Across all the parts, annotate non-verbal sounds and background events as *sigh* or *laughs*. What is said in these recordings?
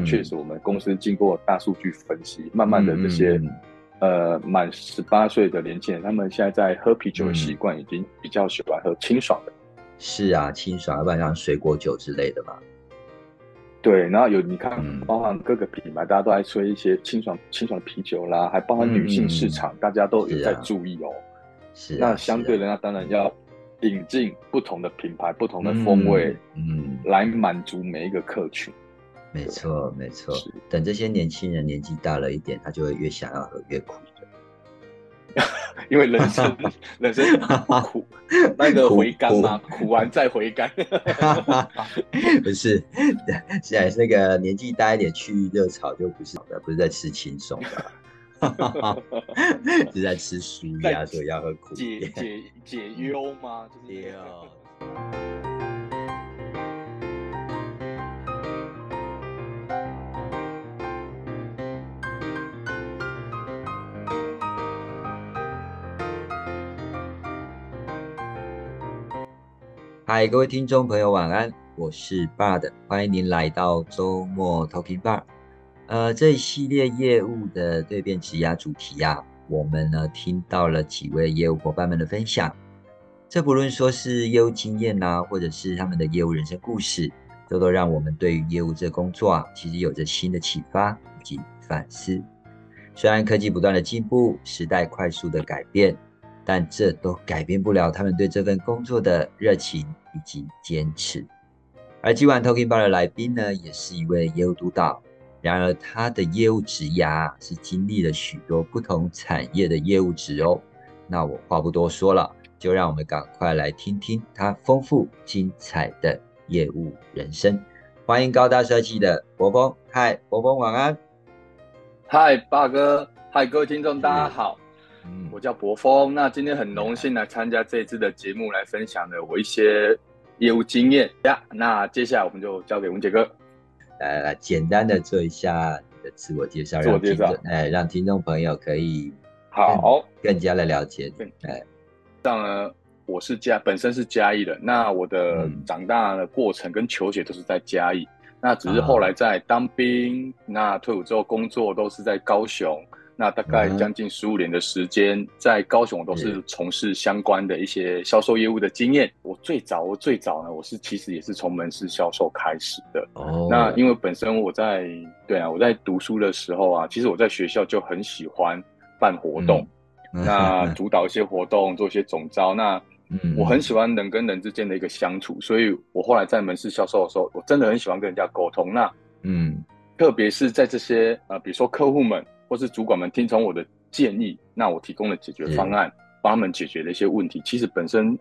场确实，我们公司经过大数据分析，慢慢的这些呃满十八岁的年轻人，他们现在在喝啤酒的习惯已经比较喜欢喝清爽的。是啊，清爽，要不然像水果酒之类的嘛。对，然后有你看，包含各个品牌，大家都爱吹一些清爽清爽的啤酒啦，还包含女性市场，大家都有在注意哦。是，那相对的，那当然要引进不同的品牌、不同的风味，嗯，来满足每一个客群。没错，没错。等这些年轻人年纪大了一点，他就会越想要喝越苦的。*laughs* 因为人生 *laughs* 人生苦，*laughs* 那个回甘嘛，苦完再回甘。不是，现在那个年纪大一点去热炒就不是的，不是在吃轻松的，是在吃舒压，所以要喝苦。解解解忧吗？解忧。嗨，各位听众朋友，晚安，我是 Bud，欢迎您来到周末 Talking Bar。呃，这一系列业务的对变质押主题啊，我们呢听到了几位业务伙伴们的分享，这不论说是业务经验呐，或者是他们的业务人生故事，都都让我们对于业务这工作啊，其实有着新的启发以及反思。虽然科技不断的进步，时代快速的改变。但这都改变不了他们对这份工作的热情以及坚持。而今晚 Talking Bar 的来宾呢，也是一位业务督导。然而，他的业务职涯是经历了许多不同产业的业务职哦。那我话不多说了，就让我们赶快来听听他丰富精彩的业务人生。欢迎高大帅气的博峰，嗨，博峰晚安。嗨，霸哥，嗨，各位听众大家好。我叫博峰，那今天很荣幸来参加这一次的节目，来分享的我一些业务经验。呀。那接下来我们就交给文杰哥，来来来，简单的做一下你的自我介绍，自我介绍，哎，让听众朋友可以好。更加的了解。哎，这样呢，我是嘉，本身是嘉义的，那我的长大的过程跟求学都是在嘉义，那只是后来在当兵，那退伍之后工作都是在高雄。那大概将近十五年的时间，在高雄都是从事相关的一些销售业务的经验。我最早，我最早呢，我是其实也是从门市销售开始的。哦，那因为本身我在对啊，我在读书的时候啊，其实我在学校就很喜欢办活动，那主导一些活动，做一些总招。那我很喜欢人跟人之间的一个相处，所以我后来在门市销售的时候，我真的很喜欢跟人家沟通。那嗯，特别是在这些呃，比如说客户们。或是主管们听从我的建议，那我提供了解决方案，帮他们解决了一些问题。其实本身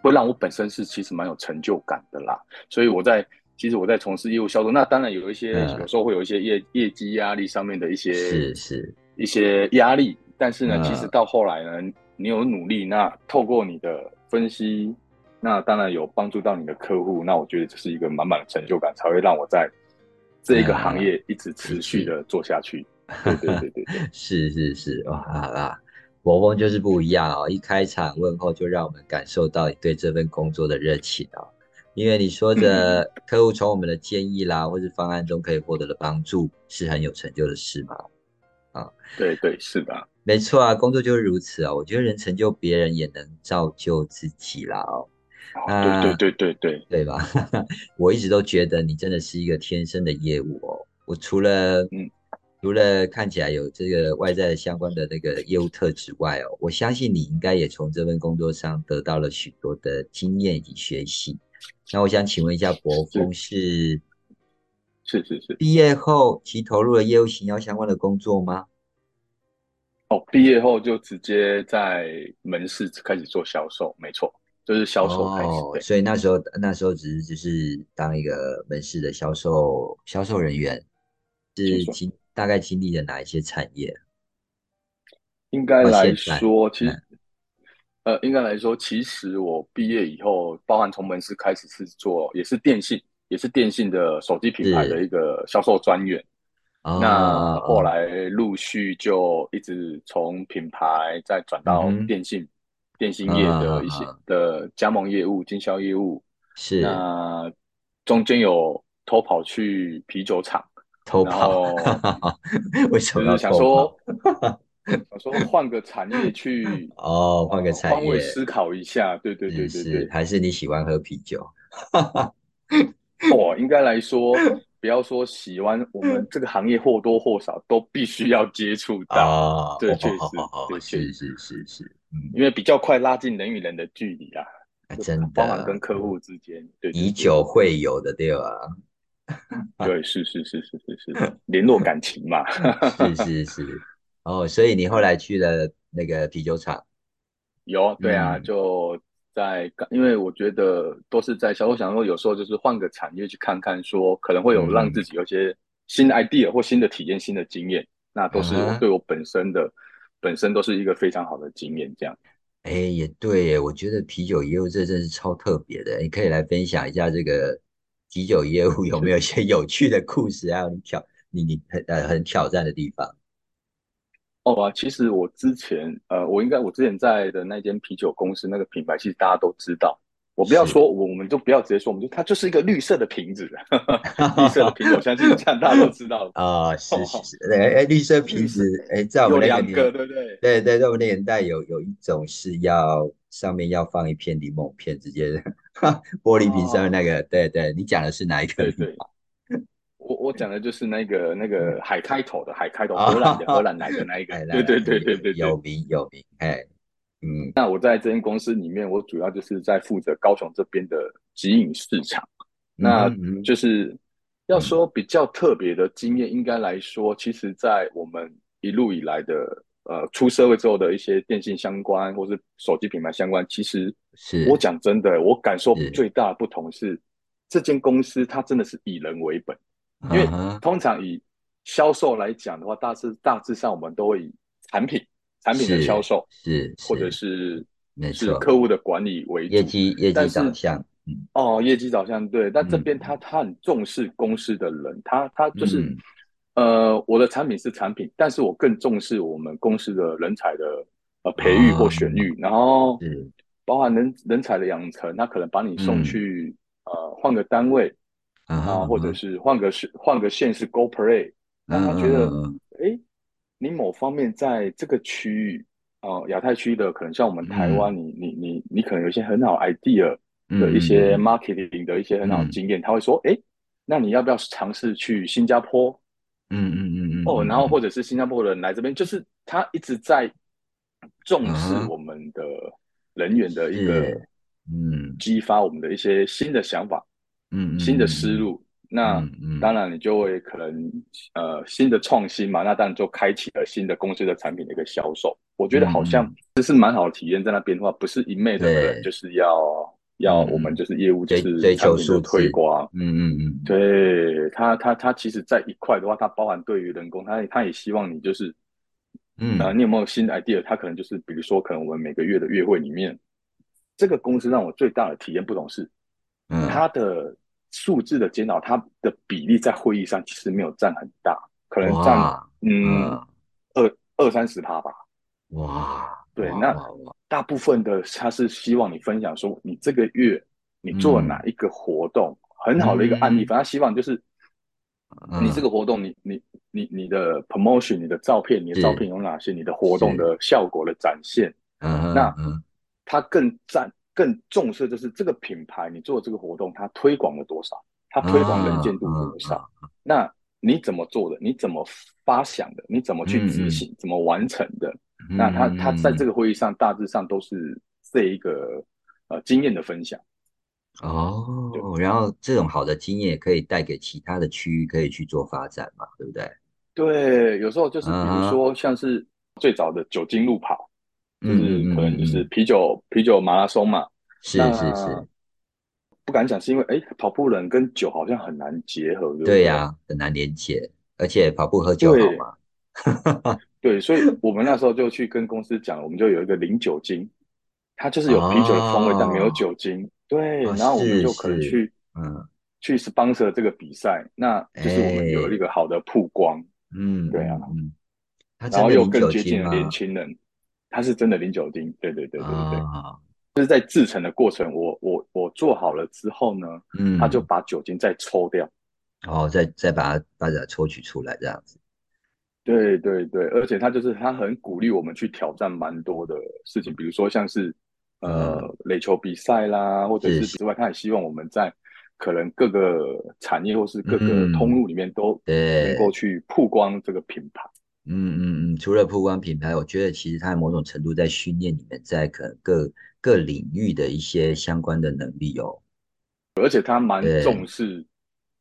会让我本身是其实蛮有成就感的啦。所以我在其实我在从事业务销售，那当然有一些有时候会有一些业业绩压力上面的一些是是一些压力。但是呢，其实到后来呢，你有努力，那透过你的分析，那当然有帮助到你的客户。那我觉得这是一个满满的成就感，才会让我在这一个行业一直持续的做下去。对对对对对，*laughs* 是是是，哇啦！国风就是不一样哦，一开场问候就让我们感受到你对这份工作的热情哦。因为你说的客户从我们的建议啦，或是方案中可以获得的帮助，是很有成就的事嘛？啊，对对是的，没错啊，工作就是如此啊。我觉得人成就别人，也能造就自己啦哦。对对对对对，对吧？*laughs* 我一直都觉得你真的是一个天生的业务哦。我除了嗯。除了看起来有这个外在相关的那个业务特质外哦，我相信你应该也从这份工作上得到了许多的经验以及学习。那我想请问一下，博峰是是是是毕业后其投入了业务行销相关的工作吗？哦，毕业后就直接在门市开始做销售，没错，就是销售开始。所以那时候那时候只是只是当一个门市的销售销售人员，是经。大概经历了哪一些产业？应该来说，其实，呃，应该来说，其实我毕业以后，包含从门市开始是做，也是电信，也是电信的手机品牌的一个销售专员。那后来陆续就一直从品牌再转到电信，电信业的一些的加盟业务、经销业务。是。那中间有偷跑去啤酒厂。偷跑，*laughs* 为什么要想说 *laughs* 想说换个产业去 *laughs* 哦，换个产业。思考一下，对对对对对，还是你喜欢喝啤酒？哦，应该来说，不要说喜欢，我们这个行业或多或少都必须要接触到，对，确实，对，是是是是，因为比较快拉近人与人的距离啊，真的，包含跟客户之间，对，以酒会友的对吧？*laughs* 对，是是是是是是，*laughs* 联络感情嘛，是是是，哦，所以你后来去了那个啤酒厂，有，对啊，就。在，因为我觉得都是在小我，想说有时候就是换个产业去看看，说可能会有让自己有些新的 idea 或新的体验、新的经验，那都是对我本身的本身都是一个非常好的经验。这样，哎，也对，耶，我觉得啤酒业务这真是超特别的，你可以来分享一下这个啤酒业务 *laughs* 有没有一些有趣的故事，还有你挑你你很呃很挑战的地方。哦啊，其实我之前，呃，我应该我之前在的那间啤酒公司那个品牌，其实大家都知道。我不要说，我们就不要直接说，我们就它就是一个绿色的瓶子，*laughs* 绿色的瓶子，我相信这样大家都知道啊。*laughs* 是是是，哎，绿色瓶子，哎，在我们那个年，对对对，对对，在我们那年代有有一种是要上面要放一片柠檬片，直接 *laughs* 玻璃瓶上面那个，对对，你讲的是哪一个？对对。我我讲的就是那个那个海开头的海开头荷兰的 *laughs* 荷兰来的那一个，*laughs* 对对对对对，有名有名，哎，嗯，那我在这间公司里面，我主要就是在负责高雄这边的直营市场，那就是要说比较特别的经验，应该来说，其实，在我们一路以来的呃出社会之后的一些电信相关或是手机品牌相关，其实是。我讲真的，我感受最大的不同是，这间公司它真的是以人为本。因为通常以销售来讲的话，大致大致上我们都会以产品产品的销售是，或者是。是客户的管理为主，业绩业绩导向，哦，业绩导向对。但这边他他很重视公司的人，他他就是呃，我的产品是产品，但是我更重视我们公司的人才的呃培育或选育，然后包含人人才的养成，他可能把你送去呃换个单位。啊，或者是换个是换个县市 Go Play，让他觉得，哎，你某方面在这个区域，哦，亚太区的可能像我们台湾，你你你你可能有一些很好 idea 的一些 marketing 的一些很好经验，他会说，哎，那你要不要尝试去新加坡？嗯嗯嗯嗯，哦，然后或者是新加坡人来这边，就是他一直在重视我们的人员的一个，嗯，激发我们的一些新的想法。嗯，新的思路，那当然你就会可能呃新的创新嘛，那当然就开启了新的公司的产品的一个销售。我觉得好像这是蛮好的体验，在那边的话，不是一昧的就是要要我们就是业务就是产品的推广，嗯嗯嗯，对他他他其实在一块的话，它包含对于人工，他他也希望你就是嗯啊，你有没有新的 idea？他可能就是比如说，可能我们每个月的月会里面，这个公司让我最大的体验不同是，嗯，他的。数字的检讨，它的比例在会议上其实没有占很大，可能占嗯二二三十趴吧。哇，对，那大部分的他是希望你分享说你这个月你做了哪一个活动，很好的一个案例。反正希望就是你这个活动，你你你你的 promotion，你的照片，你的照片有哪些？你的活动的效果的展现，那他更赞。更重视就是这个品牌，你做这个活动，它推广了多少？它推广能见度多少？那你怎么做的？你怎么发想的？你怎么去执行？怎么完成的？那他他在这个会议上大致上都是这一个呃经验的分享。哦，然后这种好的经验也可以带给其他的区域，可以去做发展嘛，对不对？对，有时候就是比如说像是最早的酒精路跑。就是可能就是啤酒啤酒马拉松嘛，是是是，不敢讲是因为哎跑步人跟酒好像很难结合，对呀，很难连接，而且跑步喝酒好吗？*laughs* 对，所以我们那时候就去跟公司讲，我们就有一个零酒精，它就是有啤酒的风味，但没有酒精。对，然后我们就可能去嗯。去 sponsor 这个比赛，那就是我们有一个好的曝光，嗯，对啊，嗯，然后又更接近了年轻人。它是真的零酒精，对对对对对对，就是在制成的过程，我我我做好了之后呢，嗯，他就把酒精再抽掉，然后再再把它把它抽取出来这样子。对对对，而且他就是他很鼓励我们去挑战蛮多的事情，比如说像是呃垒球比赛啦，或者是之外，他也希望我们在可能各个产业或是各个通路里面都能够去曝光这个品牌。嗯嗯嗯嗯，除了曝光品牌，我觉得其实它某种程度在训练你们在可能各各领域的一些相关的能力哦。而且他蛮重视。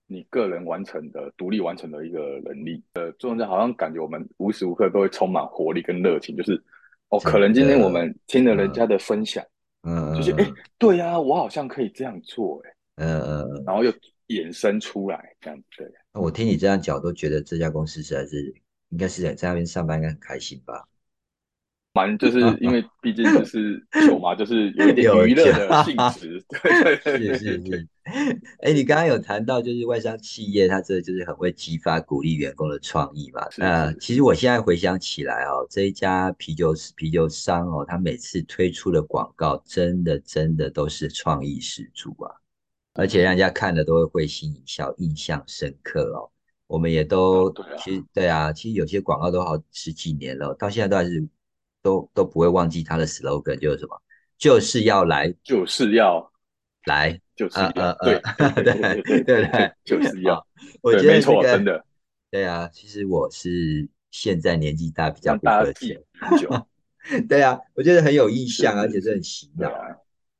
你个人完成的、独立完成的一个能力，呃，做这好像感觉我们无时无刻都会充满活力跟热情，就是哦，可能今天我们听了人家的分享，嗯，就是哎，对呀，我好像可以这样做，哎，嗯嗯，然后又衍生出来这样子，对。我听你这样讲，都觉得这家公司实在是应该是在在那边上班应该很开心吧。蛮就是 *laughs* 因为毕竟就是酒嘛，就是有一点娱乐的性质，*laughs* 对对对，是是是。哎，你刚刚有谈到就是外商企业，它这就是很会激发鼓励员工的创意嘛。那其实我现在回想起来哦，这一家啤酒啤酒商哦，他每次推出的广告，真的真的都是创意十足啊，而且让人家看了都会会心一笑，印象深刻哦。我们也都其实对啊，其实有些广告都好十几年了，到现在都还是。都都不会忘记它的 slogan 就是什么，就是要来，就是要来，就是要，对对对对，就是要，我觉得没错，真的，对啊，其实我是现在年纪大，比较不客气，对啊，我觉得很有意象，而且是很洗脑，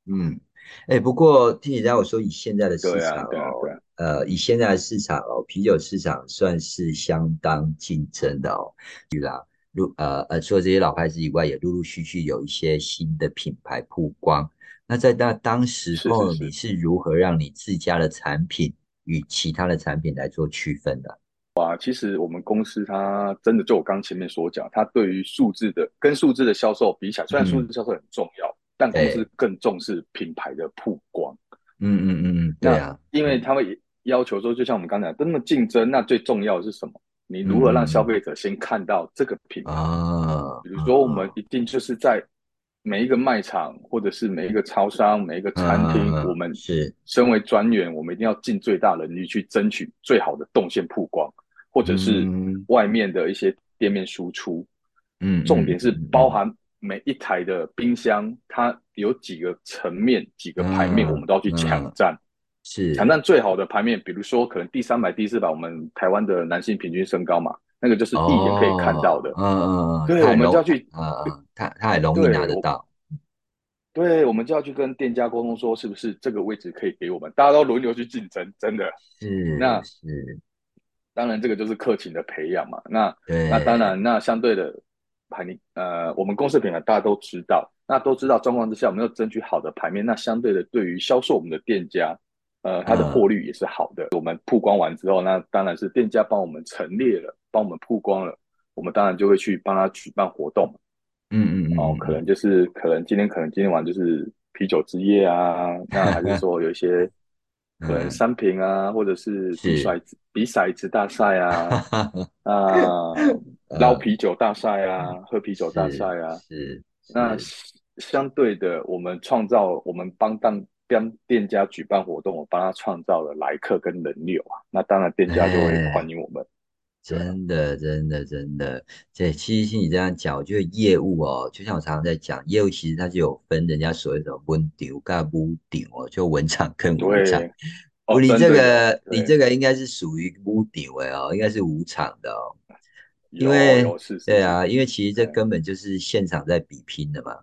嗯，哎，不过听你这样说，以现在的市场哦，呃，以现在的市场哦，啤酒市场算是相当竞争的哦，对啦。陆呃呃，除了这些老牌子以外，也陆陆续续有一些新的品牌曝光。那在那当时候，你是如何让你自家的产品与其他的产品来做区分的？哇，其实我们公司它真的就我刚前面所讲，它对于数字的跟数字的销售比起来，虽然数字销售很重要，但公司更重视品牌的曝光。嗯嗯嗯嗯，对啊，因为他会要求说，就像我们刚才那么竞争，那最重要的是什么？你如何让消费者先看到这个品牌？啊，比如说我们一定就是在每一个卖场，或者是每一个超商、每一个餐厅，我们是身为专员，我们一定要尽最大能力去争取最好的动线曝光，或者是外面的一些店面输出。嗯，重点是包含每一台的冰箱，它有几个层面、几个牌面，我们都要去抢占。是抢占最好的牌面，比如说可能第三排、第四排，我们台湾的男性平均身高嘛，那个就是一眼可以看到的。嗯嗯嗯，对，我们就要去，嗯嗯，他容易拿得到。对，我们就要去跟店家沟通说，是不是这个位置可以给我们？大家都轮流去竞争，真的。是，那是当然，这个就是客情的培养嘛。那那当然，那相对的牌面，呃，我们公司品牌大家都知道，那都知道状况之下，我们要争取好的牌面。那相对的，对于销售我们的店家。呃，它的获率也是好的。我们曝光完之后，那当然是店家帮我们陈列了，帮我们曝光了，我们当然就会去帮他举办活动。嗯嗯哦，可能就是可能今天可能今天晚就是啤酒之夜啊，那还是说有一些 *laughs* 可能三瓶啊，或者是比骰子比骰子大赛啊，*laughs* 啊捞啤酒大赛啊，喝啤酒大赛啊。是。那相对的，我们创造我们帮当。帮店家举办活动，我帮他创造了来客跟人流啊，那当然店家就会欢迎我们。真的，真的，真的。对，其实听你这样讲，我觉得业务哦，就像我常常在讲，业务其实它就有分人家所谓的温丢跟无丢哦，就文场跟武场。哦，你这个，你这个应该是属于无丢哎哦，应该是武场的哦。因为对啊，因为其实这根本就是现场在比拼的嘛。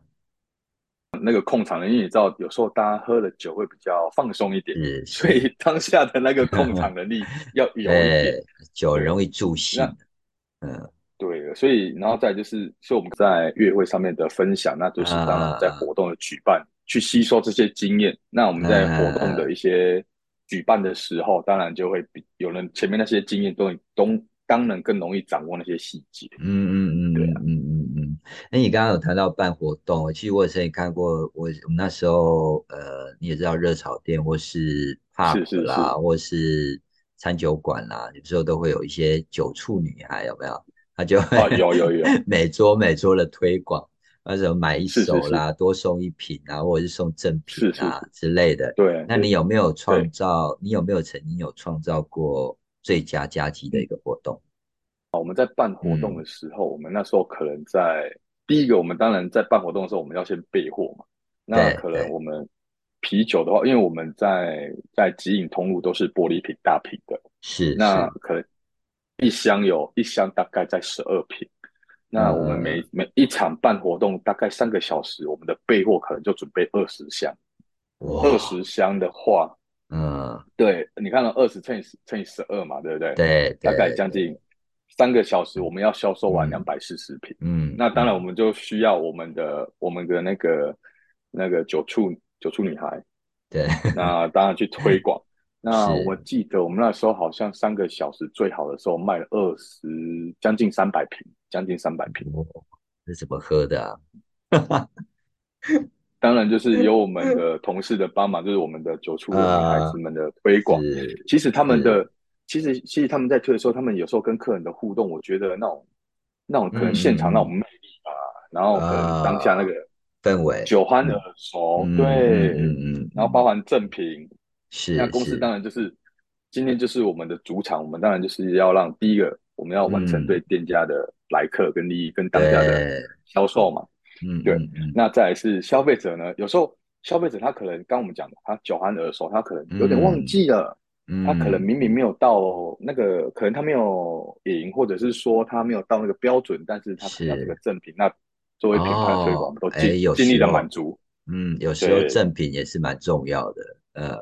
那个控场的，因为，你知道，有时候大家喝了酒会比较放松一点，所以 *laughs* 当下的那个控场能力 *laughs* 要有一点，酒容易助兴。嗯，对，所以然后再就是，所以我们在月会上面的分享，那就是当然在活动的举办，去吸收这些经验。那我们在活动的一些举办的时候，当然就会比有人前面那些经验都都当然更容易掌握那些细节。嗯嗯嗯，对啊，嗯嗯嗯。那你刚刚有谈到办活动，其实我以前也看过，我我们那时候呃，你也知道热炒店或是 pub 啦，或是餐酒馆啦，有时候都会有一些酒醋女孩，有没有？他就有有有 *laughs* 每桌每桌的推广，那时候买一手啦，多送一瓶啊，或者是送赠品啊之类的。对，那你有没有创造？你有没有曾经有创造过？最佳佳绩的一个活动？我们在办活动的时候，我们那时候可能在第一个，我们当然在办活动的时候，我们要先备货嘛。那可能我们啤酒的话，因为我们在在集影通路都是玻璃瓶大瓶的，是那可能一箱有一箱大概在十二瓶。那我们每每一场办活动大概三个小时，我们的备货可能就准备二十箱。二十箱的话，嗯，对，你看了二十乘以乘以十二嘛，对不对？对，大概将近三个小时，我们要销售完两百四十瓶。嗯，那当然我们就需要我们的我们的那个那个九处九处女孩，对，那当然去推广。*laughs* 那我记得我们那时候好像三个小时最好的时候卖了二十将近三百瓶，将近三百瓶。哦这怎么喝的啊？*laughs* 当然就是有我们的同事的帮忙，就是我们的酒处的孩子们的推广。其实他们的，其实其实他们在推的时候，他们有时候跟客人的互动，我觉得那种那种可能现场那种魅力啊，然后可能当下那个氛围，酒酣耳熟，对，嗯嗯，然后包含赠品，是那公司当然就是今天就是我们的主场，我们当然就是要让第一个我们要完成对店家的来客跟利益跟当家的销售嘛。嗯，对，那再来是消费者呢？有时候消费者他可能刚我们讲的，他酒酣耳熟，他可能有点忘记了，他可能明明没有到那个，可能他没有赢，或者是说他没有到那个标准，但是他看到这个赠品。那作为品牌推广，我们都尽尽力的满足。嗯，有时候赠品也是蛮重要的。呃，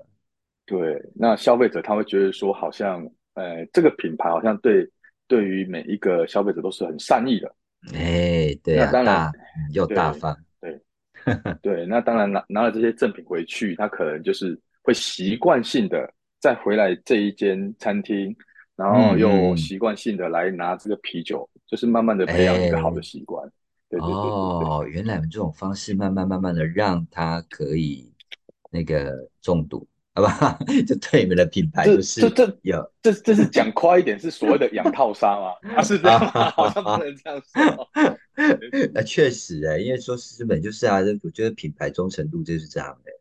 对，那消费者他会觉得说，好像呃，这个品牌好像对对于每一个消费者都是很善意的。哎，对啊，大又大方，对 *laughs* 对，那当然拿拿了这些赠品回去，他可能就是会习惯性的再回来这一间餐厅，然后又习惯性的来拿这个啤酒，就是慢慢的培养一个好的习惯。对对对哦，原来这种方式慢慢慢慢的让他可以那个中毒。好吧，*laughs* 就对你们的品牌就是这这有这这是讲快一点，是所谓的养套杀吗？*laughs* 啊，是这样吗？*laughs* 好像不能这样说。那确实哎，因为说日本就是啊，我觉得品牌忠诚度就是这样的。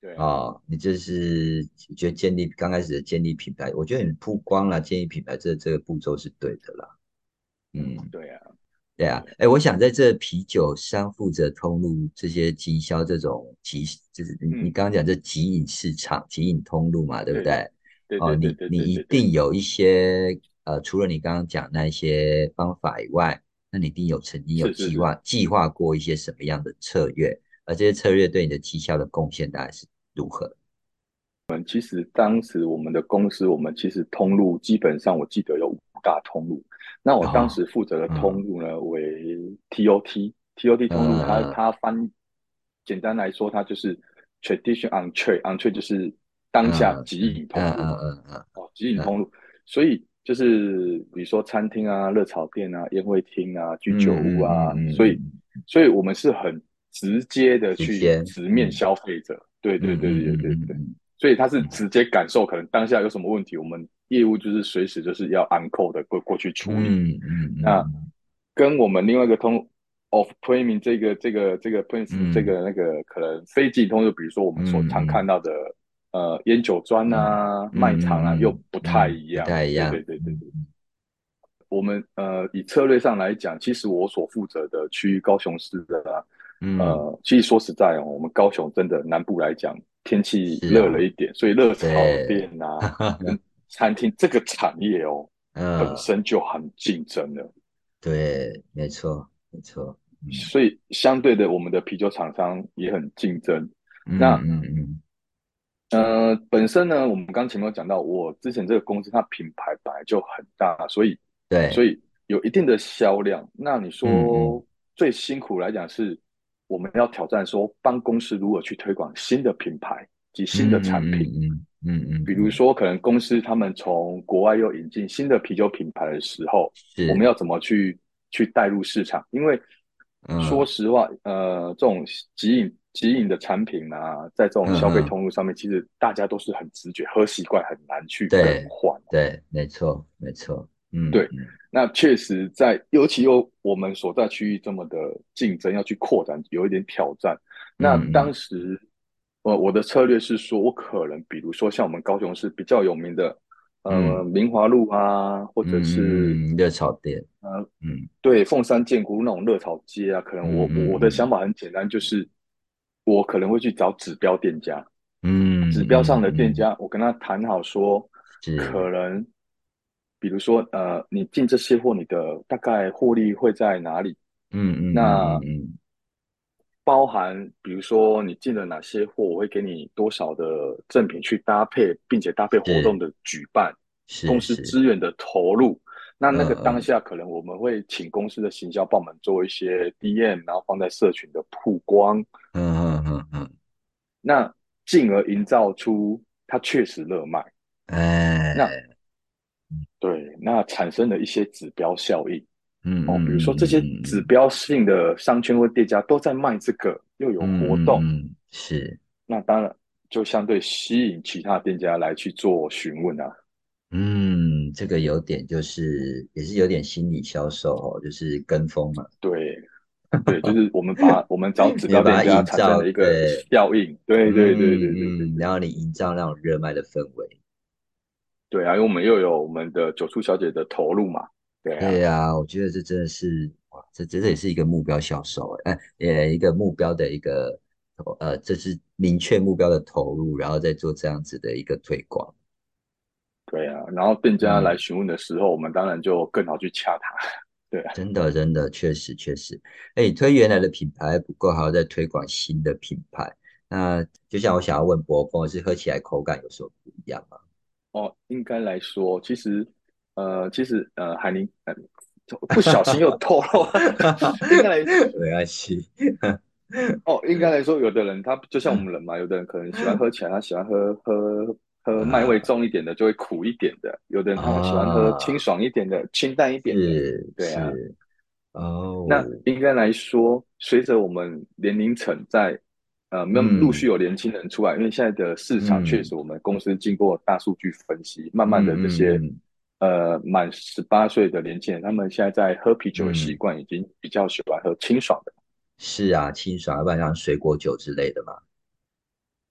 对啊，你这是觉得建立刚开始的建立品牌，我觉得你曝光了建立品牌这这个步骤是对的啦。嗯，对啊。对啊，哎，我想在这啤酒商负责通路这些经销这种集，就是你你刚刚讲这集饮市场、集饮通路嘛，对不对？哦，你你一定有一些呃，除了你刚刚讲那些方法以外，那你一定有曾经有计划计划过一些什么样的策略？而这些策略对你的绩效的贡献大概是如何？我们其实当时我们的公司，我们其实通路基本上我记得有五大通路。那我当时负责的通路呢为 TOT，TOT 通路，它它翻简单来说，它就是 tradition on trade，on trade 就是当下即饮通路，嗯嗯嗯，哦，即饮通路，所以就是比如说餐厅啊、热炒店啊、宴会厅啊、居酒屋啊，所以所以我们是很直接的去直面消费者，对对对对对对，所以他是直接感受可能当下有什么问题，我们。业务就是随时就是要按扣的过过去处理，嗯嗯，那跟我们另外一个通 of premium 这个这个这个 prince 这个那个可能非进通，就比如说我们所常看到的呃烟酒专啊卖场啊又不太一样，不太一样，对对对对。我们呃以策略上来讲，其实我所负责的区域高雄市的，呃，其实说实在哦，我们高雄真的南部来讲天气热了一点，所以热炒店啊。*laughs* 餐厅这个产业哦，本身就很竞争的。对，没错，没错。所以相对的，我们的啤酒厂商也很竞争。那嗯嗯，呃，本身呢，我们刚前面有讲到，我之前这个公司它品牌本来就很大，所以对，所以有一定的销量。那你说最辛苦来讲，是我们要挑战说，帮公司如何去推广新的品牌及新的产品。嗯嗯，比如说，可能公司他们从国外又引进新的啤酒品牌的时候，我们要怎么去去带入市场？因为说实话，呃，这种即饮即饮的产品啊，在这种消费通路上面，其实大家都是很直觉，喝习惯很难去更换。对，没错，没错。嗯，对。那确实，在尤其又我们所在区域这么的竞争，要去扩展，有一点挑战。那当时。呃，我的策略是说，我可能比如说像我们高雄市比较有名的，呃明华路啊，或者是热炒店，呃嗯，对，凤山建国那种热炒街啊，可能我我的想法很简单，就是我可能会去找指标店家，嗯，指标上的店家，我跟他谈好说，可能比如说呃，你进这些货，你的大概获利会在哪里？嗯嗯，那包含比如说你进了哪些货，我会给你多少的赠品去搭配，并且搭配活动的举办，公司资源的投入。那那个当下可能我们会请公司的行销部门做一些 DM，然后放在社群的曝光。嗯嗯嗯嗯。那进而营造出它确实热卖。哎。那对，那产生了一些指标效应。嗯哦，比如说这些指标性的商圈或店家都在卖这个，又有活动，是，那当然就相对吸引其他店家来去做询问啊。嗯，这个有点就是也是有点心理销售哦，就是跟风嘛。对，对，就是我们把我们找 *laughs* 指标店家产生的一个效应。对对对对对，然后你营造那种热卖的氛围。对啊，因为我们又有我们的九处小姐的投入嘛。对呀，我觉得这真的是哇，这这这也是一个目标销售哎，也一个目标的一个呃，这是明确目标的投入，然后再做这样子的一个推广。对啊，然后店家来询问的时候，我们当然就更好去洽他。*laughs* 对，真的真的确实确实，哎，推原来的品牌不够，还要再推广新的品牌。那就像我想要问博峰，是喝起来口感有什么不一样吗？哦，应该来说，其实。呃，其实呃，海宁不小心又 *laughs* 透露，应该来没关系。哦，应该来说，有的人他就像我们人嘛，有的人可能喜欢喝起来，他喜欢喝喝喝麦味重一点的，就会苦一点的；有的人他们喜欢喝清爽一点的，清淡一点的。对啊。哦。那应该来说，随着我们年龄层在呃，没有陆续有年轻人出来，因为现在的市场确实，我们公司经过大数据分析，慢慢的这些。呃，满十八岁的年轻人，他们现在在喝啤酒的习惯已经比较喜欢喝清爽的。是啊，清爽，要不然像水果酒之类的嘛。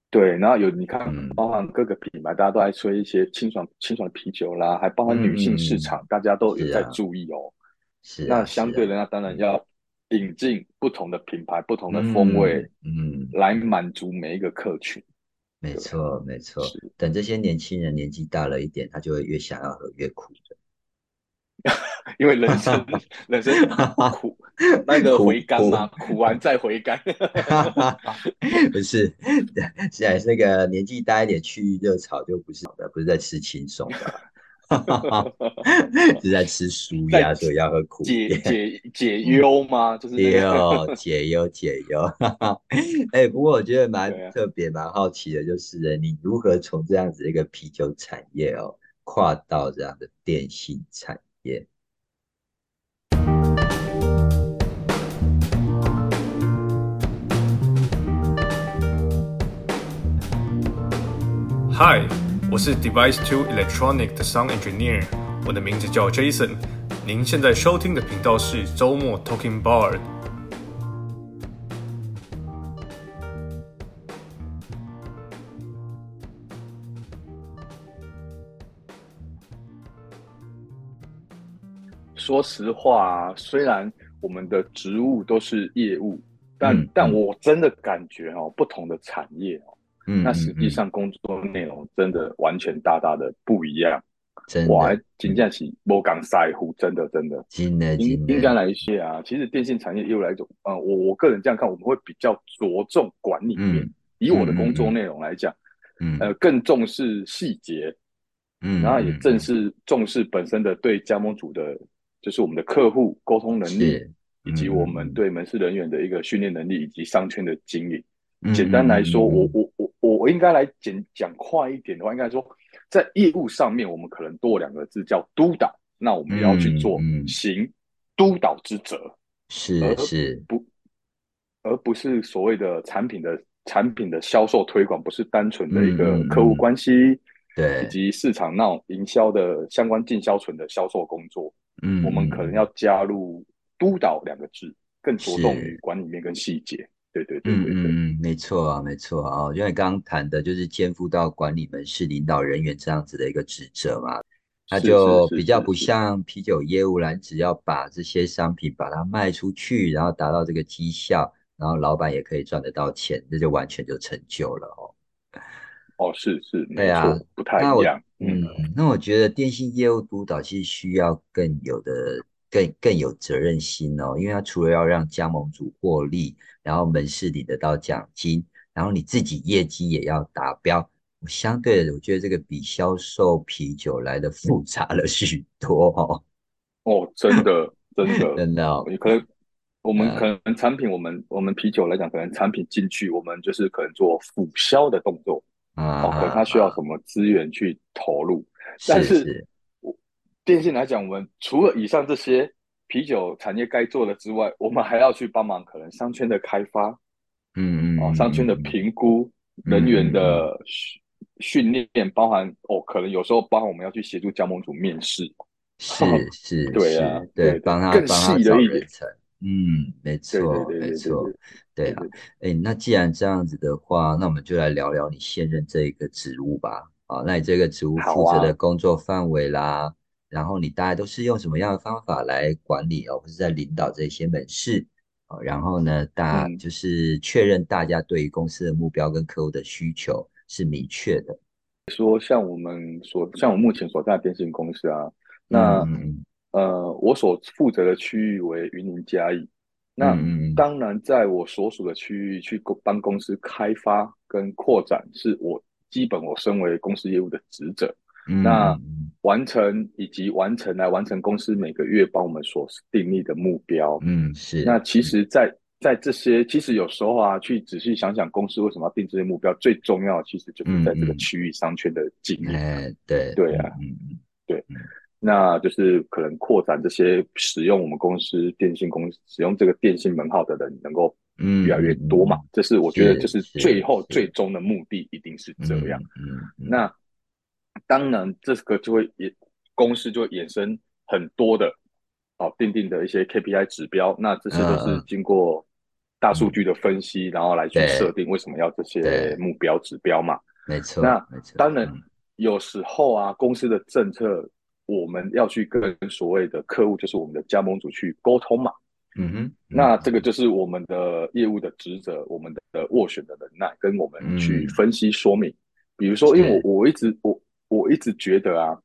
对，然后有你看，包含各个品牌，大家都爱吹一些清爽、清爽的啤酒啦，还包含女性市场，大家都有在注意哦。是。那相对的，那当然要引进不同的品牌、不同的风味，嗯，来满足每一个客群。没错，没错。等这些年轻人年纪大了一点，他就会越想要喝越苦的，*laughs* 因为人生 *laughs* 人生苦，那个回甘嘛，*laughs* 苦完再回甘。不是，现在那个年纪大一点去热炒就不是的，不是在吃轻松的。哈哈哈是在吃舒压，所以要喝苦解 *laughs* 解解忧吗？就是解忧，*laughs* 解忧，解忧。*laughs* 哎，不过我觉得蛮特别、蛮好奇的，就是你如何从这样子一个啤酒产业哦，跨到这样的电信产业？Hi。我是 Device Two Electronic 的 Sound Engineer，我的名字叫 Jason。您现在收听的频道是周末 Talking Bar。说实话，虽然我们的职务都是业务，但但我真的感觉哦，不同的产业哦。嗯，那实际上工作内容真的完全大大的不一样。真的，金价是莫港在乎，真的真的。真的，应应该来一些啊。其实电信产业又来一种，呃，我我个人这样看，我们会比较着重管理面。以我的工作内容来讲，嗯，呃，更重视细节，嗯，然后也正是重视本身的对加盟组的，就是我们的客户沟通能力，以及我们对门市人员的一个训练能力，以及商圈的经营。简单来说，我我我我我应该来简讲快一点的话，应该说在业务上面，我们可能多两个字叫督导。那我们要去做行督导之责，是是不，而不是所谓的产品的产品的销售推广，不是单纯的一个客户关系，对，以及市场那种营销的相关进销存的销售工作。嗯，我们可能要加入督导两个字，更着重于管理面跟细节。对对对对对，嗯嗯，没错啊，没错啊，因为刚刚谈的就是肩负到管理门市领导人员这样子的一个职责嘛，那就比较不像啤酒业务啦，只要把这些商品把它卖出去，然后达到这个绩效，然后老板也可以赚得到钱，这就完全就成就了哦。哦，是是，对啊，不太一样。嗯，那我觉得电信业务督导其实需要更有的、更更有责任心哦，因为他除了要让加盟主获利，然后门市领得到奖金，然后你自己业绩也要达标。相对的，我觉得这个比销售啤酒来的复杂了许多哦。哦，真的，真的，*laughs* 真的，可能我们可能产品，我们我们啤酒来讲，可能产品进去，我们就是可能做辅销的动作。啊，可能他需要什么资源去投入，但是电信来讲，我们除了以上这些啤酒产业该做的之外，我们还要去帮忙可能商圈的开发，嗯嗯，哦，商圈的评估，人员的训训练，包含哦，可能有时候包含我们要去协助加盟组面试，是是，对啊，对，帮他更细的一点层。嗯，没错，没错，对啊，哎，那既然这样子的话，那我们就来聊聊你现任这个职务吧。啊，那你这个职务负责的工作范围啦，然后你大概都是用什么样的方法来管理哦，或是在领导这些门市？哦，然后呢，大就是确认大家对于公司的目标跟客户的需求是明确的。说像我们所像我目前所在的电信公司啊，那。呃，我所负责的区域为云林嘉义，那当然在我所属的区域去帮公司开发跟扩展，是我基本我身为公司业务的职责。那完成以及完成来完成公司每个月帮我们所定立的目标。嗯，是。那其实，在在这些，其实有时候啊，去仔细想想，公司为什么要定这些目标，最重要其实就是在这个区域商圈的经营。哎，对，对啊，嗯嗯，对。那就是可能扩展这些使用我们公司电信公司使用这个电信门号的人能够越来越多嘛？这是我觉得就是最后最终的目的一定是这样。嗯，那当然这个就会也公司就会衍生很多的哦定定的一些 KPI 指标，那这些都是经过大数据的分析，然后来去设定为什么要这些目标指标嘛？没错。那当然有时候啊，公司的政策。我们要去跟所谓的客户，就是我们的加盟主去沟通嘛。嗯哼，那这个就是我们的业务的职责，我们的斡旋的能耐，跟我们去分析说明。比如说，因为我我一直我我一直觉得啊，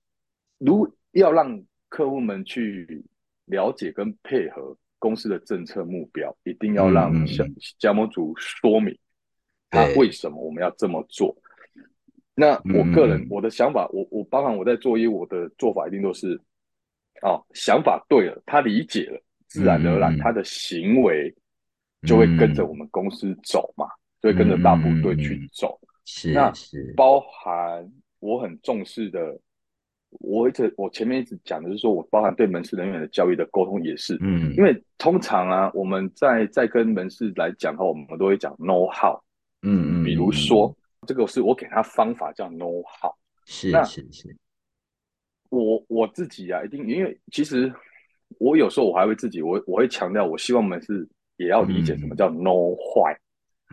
如要让客户们去了解跟配合公司的政策目标，一定要让加加盟主说明他为什么我们要这么做。那我个人我的想法，我我包含我在做业务，我的做法一定都是，哦，想法对了，他理解了，自然而然他的行为就会跟着我们公司走嘛，就会跟着大部队去走。是，那包含我很重视的，我一直我前面一直讲的是说，我包含对门市人员的教育的沟通也是，嗯，因为通常啊，我们在在跟门市来讲的话，我们都会讲 know how，嗯嗯，比如说。这个是我给他方法叫 know how，是是是，我我自己啊，一定因为其实我有时候我还会自己，我我会强调，我希望我们是也要理解什么叫 know why，、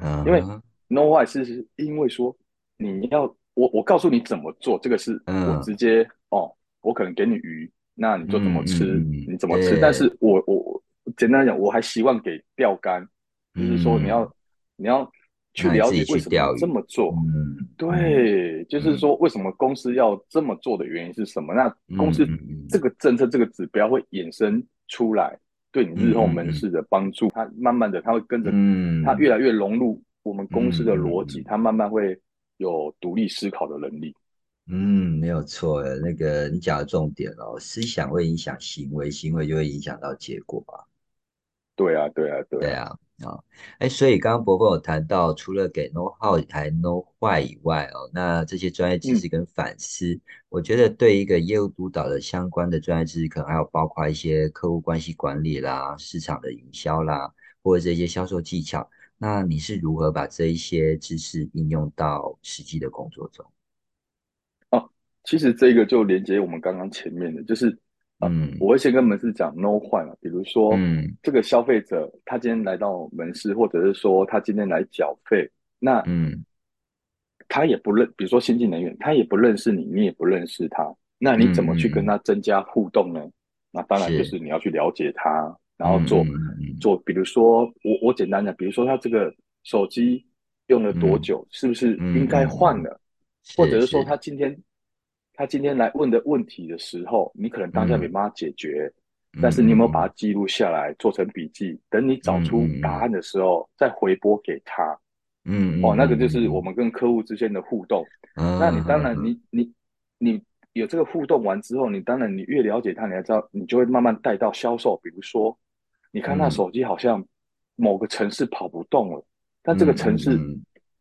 嗯，因为 know 坏是因为说你要我我告诉你怎么做，这个是我直接哦，我可能给你鱼，那你就怎么吃，你怎么吃，但是我我简单讲，我还希望给钓竿，就是说你要你要。去了解为什么这么做？嗯，对，就是说为什么公司要这么做的原因是什么？那公司这个政策、这个指标会衍生出来，对你日后门市的帮助，它慢慢的，它会跟着，它越来越融入我们公司的逻辑，它慢慢会有独立思考的能力。嗯，没有错，那个你讲的重点哦，思想会影响行为，行为就会影响到结果吧？对啊，对啊，对啊。啊，哎，所以刚刚伯伯有谈到，除了给 know how 还 know why 以外哦，那这些专业知识跟反思，我觉得对一个业务督导的相关的专业知识，可能还有包括一些客户关系管理啦、市场的营销啦，或者这些销售技巧。那你是如何把这一些知识应用到实际的工作中？哦，其实这个就连接我们刚刚前面的，就是嗯，我会先跟门市讲 no 换了，比如说，嗯这个消费者他今天来到门市，或者是说他今天来缴费，那嗯他也不认，比如说新进人员，他也不认识你，你也不认识他，那你怎么去跟他增加互动呢？那当然就是你要去了解他，然后做做，比如说我我简单的，比如说他这个手机用了多久，是不是应该换了？或者是说他今天他今天来问的问题的时候，你可能当下没办法解决，但是你有没有把它记录下来，做成笔记？等你找出答案的时候，再回拨给他。嗯哦，那个就是我们跟客户之间的互动。那你当然，你你你有这个互动完之后，你当然你越了解他，你才知道，你就会慢慢带到销售。比如说，你看那手机好像某个城市跑不动了，但这个城市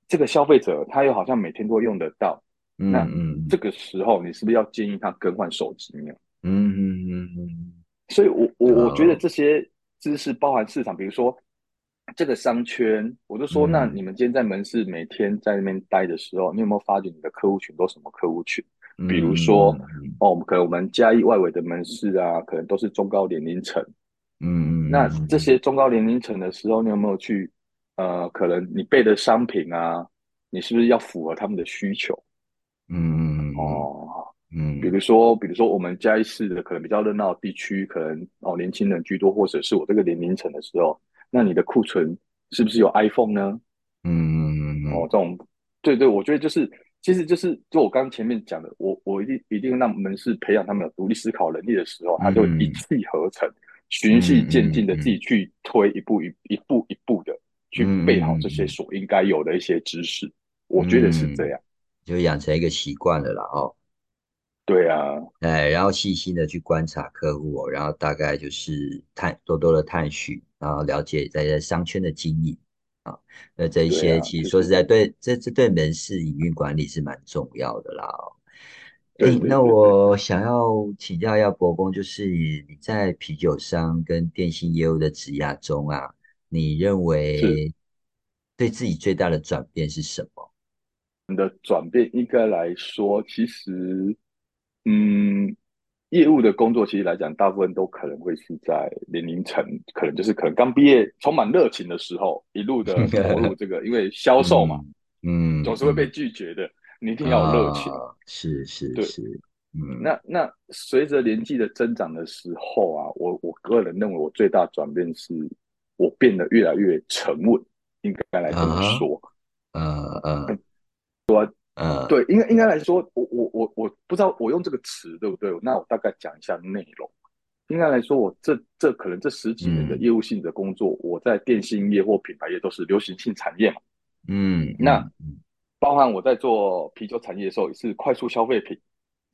这个消费者他又好像每天都用得到。那这个时候，你是不是要建议他更换手机呢？嗯嗯嗯嗯。所以我我我觉得这些知识包含市场，比如说。这个商圈，我就说，那你们今天在门市每天在那边待的时候，你有没有发觉你的客户群都什么客户群？比如说，哦，我们可能我们嘉义外围的门市啊，可能都是中高年龄层。嗯嗯。那这些中高年龄层的时候，你有没有去呃，可能你备的商品啊，你是不是要符合他们的需求？嗯嗯哦，嗯，比如说，比如说我们嘉义市的可能比较热闹地区，可能哦年轻人居多，或者是我这个年龄层的时候。那你的库存是不是有 iPhone 呢？嗯嗯哦，这种，对对，我觉得就是，其实就是就我刚刚前面讲的，我我一定一定让门市培养他们有独立思考能力的时候，他就一气呵成，循序渐进的自己去推一步一一步一步的去背好这些所应该有的一些知识，我觉得是这样，就养成一个习惯了啦哦。对啊，哎，然后细心的去观察客户哦，然后大概就是探多多的探寻，然后了解在在商圈的经营啊，那这一些其实说实在，对这这对门市营运管理是蛮重要的啦。哎，那我想要请教一下伯公，就是你在啤酒商跟电信业务的职涯中啊，你认为对自己最大的转变是什么？你的转变应该来说，其实。嗯，业务的工作其实来讲，大部分都可能会是在年龄层，可能就是可能刚毕业、充满热情的时候，一路的投入这个，因为销售嘛，*laughs* 嗯，总是会被拒绝的，你一定要有热情。是是是，嗯，那那随着年纪的增长的时候啊，我我个人认为我最大转变是，我变得越来越沉稳，应该来这么说。呃呃，我。嗯，对，应该应该来说，我我我我不知道我用这个词对不对？那我大概讲一下内容。应该来说，我这这可能这十几年的业务性的工作，我在电信业或品牌业都是流行性产业嘛。嗯，那包含我在做啤酒产业的时候，也是快速消费品。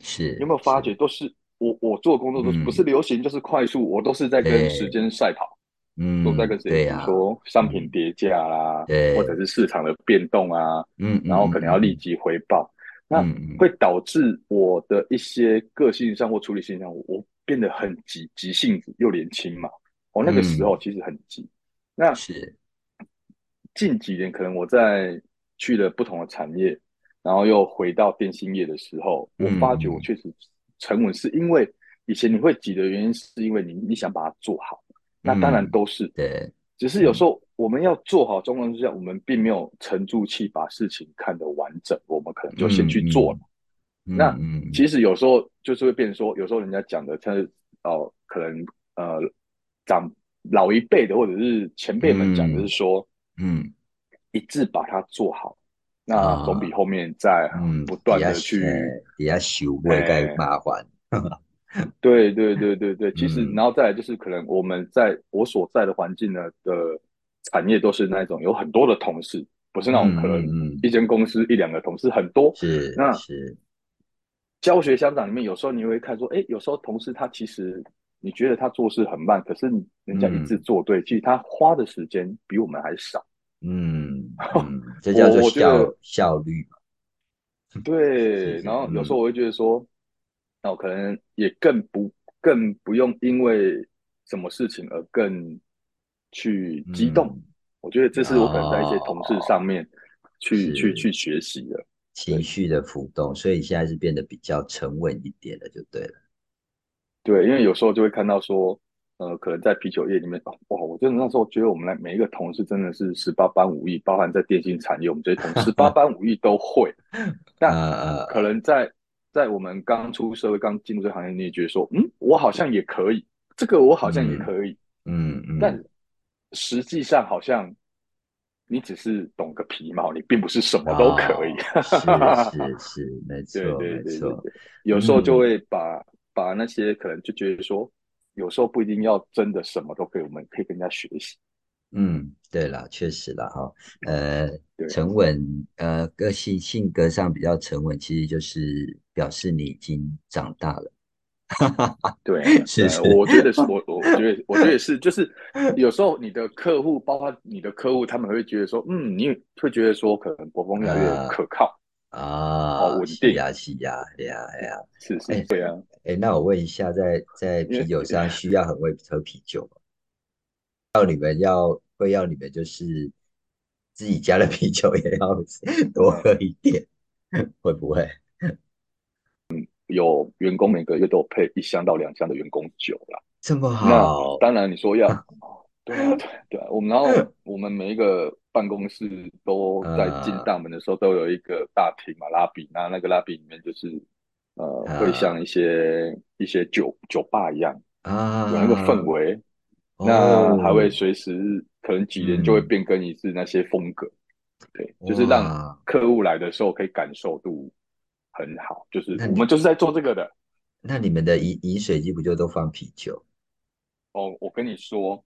是，有没有发觉都是我我做的工作都不是流行就是快速，我都是在跟时间赛跑。嗯，都在跟谁说商品叠价啦，对或者是市场的变动啊，嗯，然后可能要立即回报，那会导致我的一些个性上或处理性上，我变得很急急性子，又年轻嘛，我那个时候其实很急。那是近几年可能我在去了不同的产业，然后又回到电信业的时候，我发觉我确实沉稳，是因为以前你会急的原因，是因为你你想把它做好。那当然都是对，只是有时候我们要做好中文之下，我们并没有沉住气把事情看得完整，我们可能就先去做了。那其实有时候就是会变成说，有时候人家讲的，他哦，可能呃长老一辈的或者是前辈们讲的是说，嗯，一致把它做好，那总比后面再不断的去比较修会更麻烦。对对对对对，*laughs* 其实然后再来就是可能我们在我所在的环境呢的产业都是那种有很多的同事，不是那种可能一间公司一两个同事很多。是那是教学相长里面，有时候你会看说，哎，有时候同事他其实你觉得他做事很慢，可是人家一直做对，其实他花的时间比我们还少。*laughs* 嗯，这叫做效效率嘛。*laughs* 对，然后有时候我会觉得说。那我可能也更不更不用因为什么事情而更去激动，我觉得这是我可能在一些同事上面去去去学习的情绪的浮动，所以现在是变得比较沉稳一点了，就对了。对，因为有时候就会看到说，呃，可能在啤酒业里面，哇，我真的那时候觉得我们来每一个同事真的是十八般武艺，包含在电信产业，我们这些同事十八般武艺都会。*laughs* 但可能在在我们刚出社会、刚进入这行业，你也觉得说，嗯，我好像也可以，这个我好像也可以，嗯嗯。但实际上好像你只是懂个皮毛，你并不是什么都可以。是是是，没 *laughs* 错没错。有时候就会把。把那些可能就觉得说，有时候不一定要真的什么都可以，我们可以跟人家学习。嗯，对了，确实了哈，呃，沉稳，呃，个性性格上比较沉稳，其实就是表示你已经长大了。对，*laughs* 是，我觉得是，我我觉得我觉得是，就是有时候你的客户，包括你的客户，他们会觉得说，嗯，你会觉得说，可能国风越来越可靠。啊，稳定呀，是呀，对呀，对呀，是是，对啊。哎，那我问一下，在在啤酒 *laughs* 上需要很会喝啤酒吗？要你们要会要你们就是自己家的啤酒也要多喝一点，会不会？嗯，*laughs* 有员工每个月都有配一箱到两箱的员工酒啦。这么好？当然你说要，*laughs* 对啊，对对啊，我们然后我们每一个。办公室都在进大门的时候都有一个大厅嘛，拉比，那那个拉比里面就是呃，会像一些一些酒酒吧一样啊，有那个氛围，那还会随时可能几年就会变更一次那些风格，对，就是让客户来的时候可以感受度很好，就是我们就是在做这个的。那你们的饮饮水机不就都放啤酒？哦，我跟你说。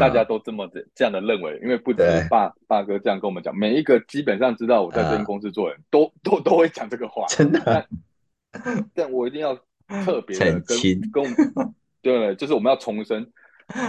大家都这么的这样的认为，因为不止爸爸哥这样跟我们讲，每一个基本上知道我在这间公司做人都都都会讲这个话，真的。*laughs* 但我一定要特别的跟跟，*laughs* 对，就是我们要重申，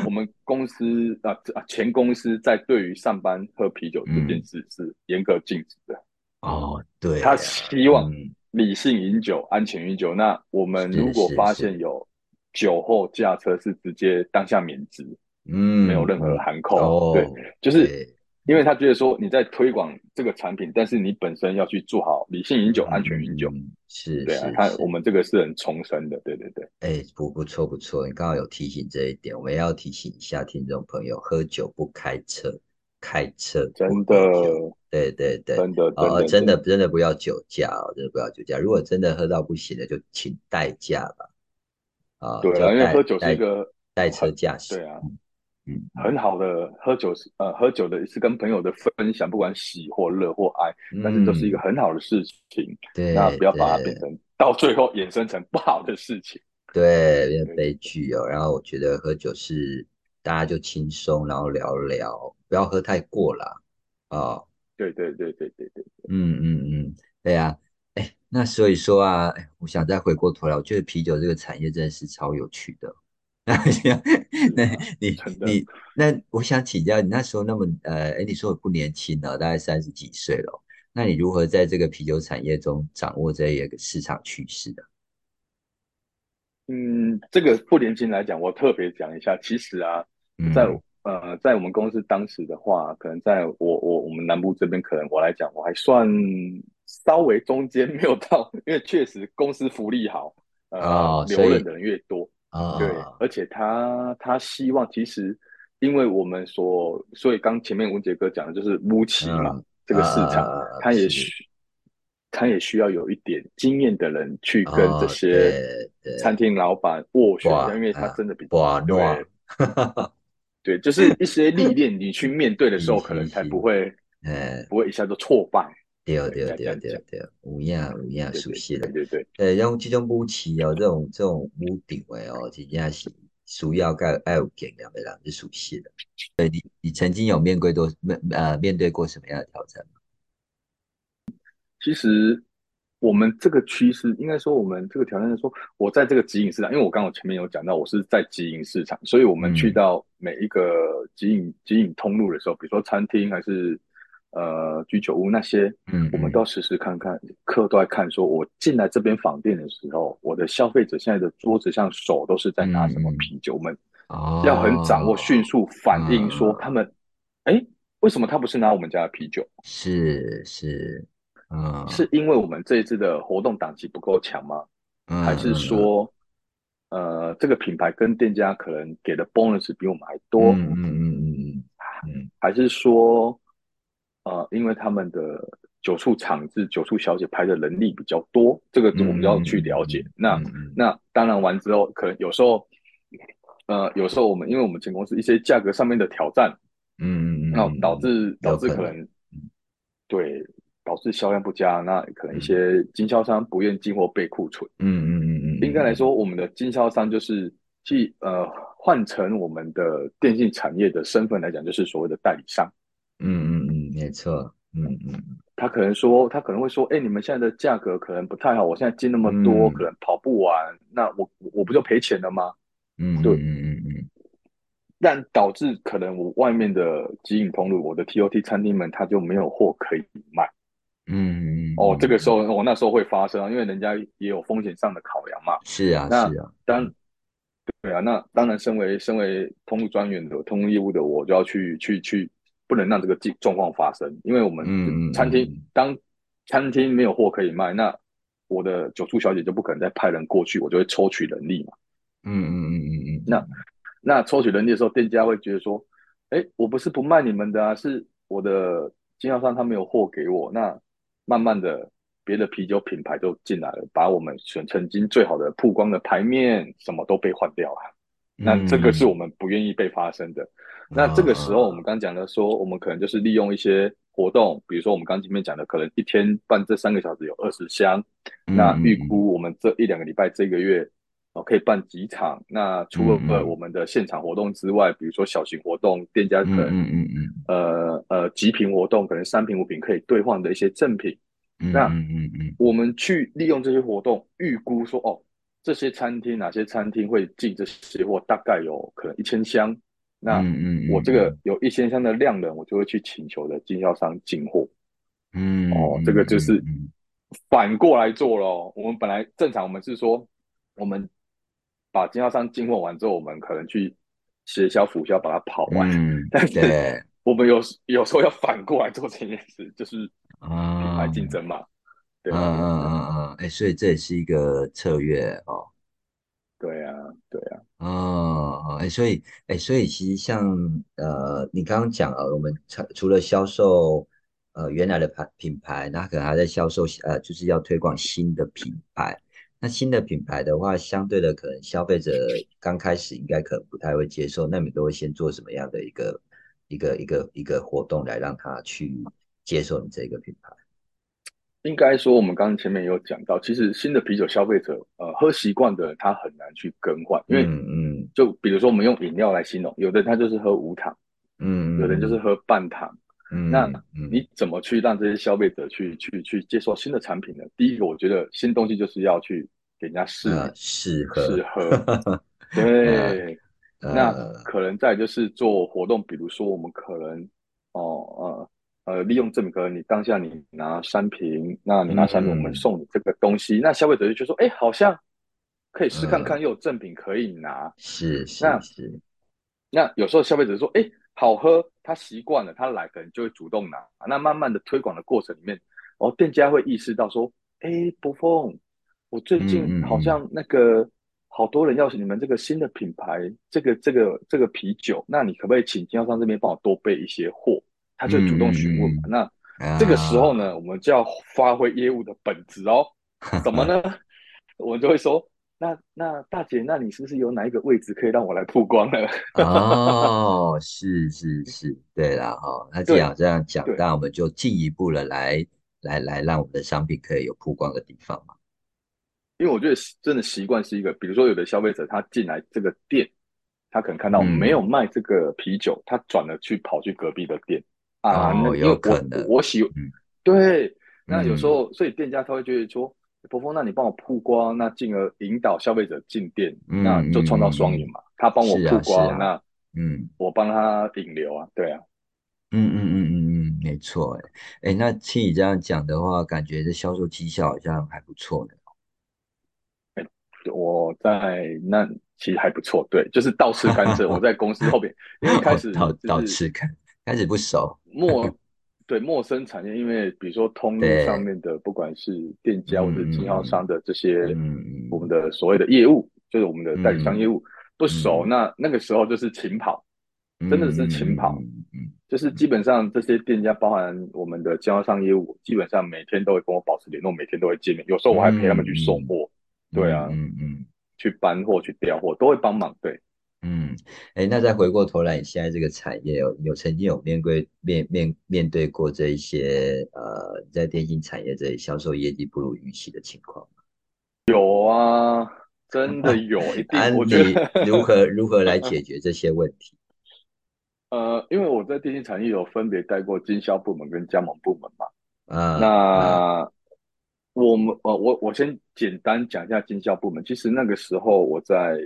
我们公司啊啊前公司在对于上班喝啤酒这件事是严格禁止的。哦，对，他希望理性饮酒，安全饮酒。那我们如果发现有酒后驾车，是直接当下免职。嗯，没有任何含扣，对，就是因为他觉得说你在推广这个产品，但是你本身要去做好理性饮酒、安全饮酒，是，对啊，他我们这个是很重生的，对对对，哎，不不错不错，你刚好有提醒这一点，我们要提醒一下听众朋友，喝酒不开车，开车真的，对对对，真的哦，真的真的不要酒驾哦，真的不要酒驾，如果真的喝到不行了，就请代驾吧，啊，对啊，因为喝酒是一个代车驾驶，对啊。嗯，很好的喝酒是呃，喝酒的是跟朋友的分享，不管喜或乐或哀，但是都是一个很好的事情。对，那不要把它变成到最后衍生成不好的事情，对，变悲剧哦。然后我觉得喝酒是大家就轻松，然后聊聊，不要喝太过了哦。对对对对对对，嗯嗯嗯，对呀。哎，那所以说啊，我想再回过头来，我觉得啤酒这个产业真的是超有趣的。*laughs* 那那你你那我想请教你那时候那么呃哎你说我不年轻了，大概三十几岁了，那你如何在这个啤酒产业中掌握这一个市场趋势的？嗯，这个不年轻来讲，我特别讲一下，其实啊，在呃在我们公司当时的话，可能在我我我们南部这边，可能我来讲我还算稍微中间没有到，因为确实公司福利好，呃留任的人越多。对，而且他他希望，其实因为我们所，所以刚前面文杰哥讲的就是乌奇嘛，这个市场，他也需他也需要有一点经验的人去跟这些餐厅老板斡旋，因为他真的比较对，对，就是一些历练，你去面对的时候，*laughs* 可能才不会，嗯，不会一下就挫败。对对对对对，有影有影熟悉的，对对对，用这种武器哦，这种这种武定位哦，真正是需要盖爱有经验的人是熟悉的。对你，你曾经有面对多面呃面对过什么样的挑战吗？其实我们这个趋势，应该说我们这个挑战是说，我在这个直营市场，因为我刚刚前面有讲到，我是在直营市场，所以我们去到每一个直营直营通路的时候，比如说餐厅还是。呃，居酒屋那些，嗯，我们都要时时看看，客都在看，说我进来这边访店的时候，我的消费者现在的桌子上手都是在拿什么啤酒？我们要很掌握、迅速反应，说他们，哎，为什么他不是拿我们家的啤酒？是是，嗯，是因为我们这一次的活动档期不够强吗？还是说呃，这个品牌跟店家可能给的 bonus 比我们还多，嗯嗯嗯嗯嗯，还是说，呃，因为他们的酒处厂子、酒处小姐拍的能力比较多，这个我们要去了解。那那当然完之后，可能有时候，呃，有时候我们因为我们前公司一些价格上面的挑战，嗯那导致导致可能，对。导致销量不佳，那可能一些经销商不愿进货备库存。嗯嗯嗯嗯。应该来说，我们的经销商就是既呃换成我们的电信产业的身份来讲，就是所谓的代理商。嗯，没错。嗯嗯。他可能说，他可能会说，哎，你们现在的价格可能不太好，我现在进那么多，可能跑不完，那我我不就赔钱了吗？嗯，对，嗯嗯嗯。但导致可能我外面的集影通路，我的 TOT 餐厅们，他就没有货可以卖。嗯哦，这个时候我那时候会发生，因为人家也有风险上的考量嘛。是啊，是啊。当对啊，那当然，身为身为通路专员的通路业务的，我就要去去去，不能让这个状状况发生。因为我们餐厅当餐厅没有货可以卖，那我的酒醋小姐就不可能再派人过去，我就会抽取人力嘛。嗯嗯嗯嗯嗯。那那抽取人力的时候，店家会觉得说，哎，我不是不卖你们的啊，是我的经销商他没有货给我，那。慢慢的，别的啤酒品牌都进来了，把我们选曾经最好的曝光的牌面什么都被换掉了。那这个是我们不愿意被发生的。那这个时候，我们刚讲的说，我们可能就是利用一些活动，比如说我们刚前面讲的，可能一天办这三个小时有二十箱。那预估我们这一两个礼拜、这个月哦，可以办几场。那除了我们的现场活动之外，比如说小型活动，店家可能嗯嗯嗯呃呃极品活动，可能三瓶五瓶可以兑换的一些赠品。那嗯嗯嗯，我们去利用这些活动，预估说哦，这些餐厅哪些餐厅会进这些货，大概有可能一千箱。那我这个有一千箱的量能，我就会去请求的经销商进货。嗯，哦，这个就是反过来做咯。我们本来正常，我们是说，我们把经销商进货完之后，我们可能去协销辅销把它跑完。嗯 *laughs* 但是我们有有时候要反过来做这件事，就是。品牌竞争嘛，对嗯嗯嗯嗯，哎，所以这也是一个策略哦。对啊，对啊。哦，哎，所以，哎，所以其实像呃，你刚刚讲了，我们除除了销售呃原来的牌品牌，那可能还在销售呃，就是要推广新的品牌。那新的品牌的话，相对的可能消费者刚开始应该可能不太会接受，那你都会先做什么样的一个一个一个一个活动来让他去？接受你这个品牌，应该说我们刚刚前面有讲到，其实新的啤酒消费者，呃，喝习惯的人他很难去更换，因为嗯，就比如说我们用饮料来形容，有的他就是喝无糖，嗯，有的人就是喝半糖，嗯，那你怎么去让这些消费者去去去接受新的产品呢？第一个，我觉得新东西就是要去给人家试试喝试喝，*laughs* 对，那可能再就是做活动，比如说我们可能哦呃。呃，利用赠品，可能你当下你拿三瓶，那你拿三瓶，我们送你这个东西，那消费者就觉得说，哎，好像可以试看看，又有赠品可以拿，是是是。那有时候消费者说，哎，好喝，他习惯了，他来可能就会主动拿。那慢慢的推广的过程里面，哦，店家会意识到说，哎，博峰，我最近好像那个好多人要你们这个新的品牌，这个这个这个啤酒，那你可不可以请经销商这边帮我多备一些货？他就主动询问嘛，那这个时候呢，我们就要发挥业务的本质哦。*laughs* 怎么呢？我们就会说，那那大姐，那你是不是有哪一个位置可以让我来曝光呢？*laughs* 哦，是是是，对啦哈。那这样这样讲，那我们就进一步的来来来，让我们的商品可以有曝光的地方嘛。因为我觉得真的习惯是一个，比如说有的消费者他进来这个店，他可能看到没有卖这个啤酒，他转了去跑去隔壁的店。啊，那有可能，我喜，对，那有时候，所以店家他会觉得说，伯峰，那你帮我曝光，那进而引导消费者进店，那就创造双赢嘛。他帮我曝光，那嗯，我帮他引流啊，对啊，嗯嗯嗯嗯嗯，没错，哎哎，那听你这样讲的话，感觉这销售绩效好像还不错呢。哎，我在那其实还不错，对，就是倒吃甘蔗。*laughs* 我在公司后面，因为开始倒倒吃甘。开始不熟，陌 *laughs* 对陌生产业，因为比如说通路上面的，不管是店家或者经销商的这些，我们的所谓的业务，就是我们的代理商业务不熟，那那个时候就是勤跑，真的是勤跑，就是基本上这些店家，包含我们的经销商业务，基本上每天都会跟我保持联络，每天都会见面，有时候我还陪他们去送货，对啊，嗯嗯，去搬货去调货都会帮忙，对。嗯，哎，那再回过头来，你现在这个产业有有曾经有面对面面面对过这一些呃，在电信产业这里销售业绩不如预期的情况吗？*laughs* 有啊，真的有。一定。我觉得如何如何来解决这些问题？*laughs* 呃，因为我在电信产业有分别带过经销部门跟加盟部门嘛。啊，那我们呃，我我先简单讲一下经销部门。其实那个时候我在。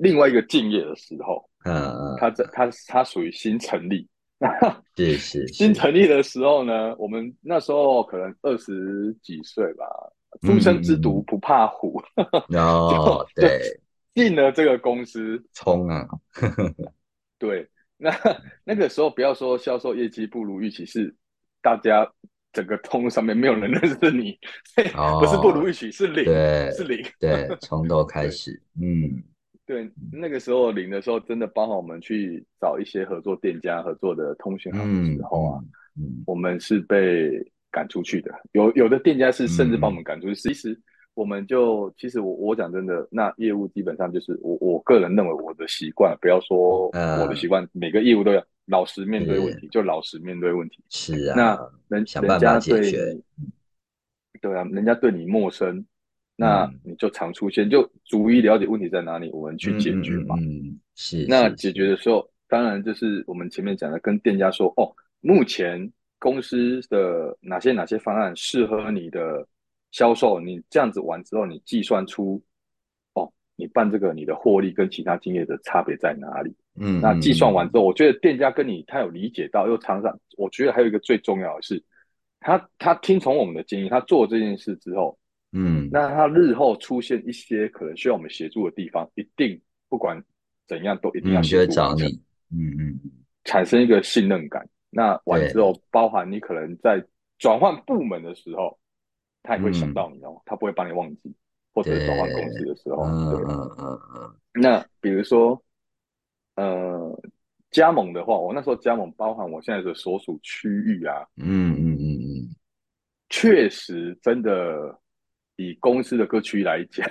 另外一个敬业的时候，嗯嗯，他在他他属于新成立，*laughs* 是是新成立的时候呢，我们那时候可能二十几岁吧，初生之犊不怕虎，*laughs* 哦，对，进了这个公司，冲啊，对，那那个时候不要说销售业绩不如预期，是大家整个通上面没有人认识你，*laughs* 不是不如预期，是零，是零，对，从头开始，嗯。对，那个时候领的时候，真的帮我们去找一些合作店家、合作的通讯行的时候啊，我们是被赶出去的。有有的店家是甚至把我们赶出去。其实我们就，其实我我讲真的，那业务基本上就是我我个人认为我的习惯，不要说我的习惯，每个业务都要老实面对问题，就老实面对问题。是啊，那人人家对，对啊，人家对你陌生。那你就常出现，就逐一了解问题在哪里，我们去解决嘛。嗯，是。那解决的时候，当然就是我们前面讲的，跟店家说，哦，目前公司的哪些哪些方案适合你的销售，你这样子完之后，你计算出，哦，你办这个你的获利跟其他经验的差别在哪里？嗯，那计算完之后，我觉得店家跟你他有理解到，又常常，我觉得还有一个最重要的是，他他听从我们的建议，他做这件事之后。嗯，那他日后出现一些可能需要我们协助的地方，一定不管怎样都一定要协助找你。嗯嗯，产生一个信任感。那完之后，包含你可能在转换部门的时候，他也会想到你哦，他不会把你忘记，或者转换公司的时候，嗯嗯嗯嗯。那比如说，呃，加盟的话，我那时候加盟，包含我现在的所属区域啊，嗯嗯嗯嗯，确实真的。以公司的各区来讲，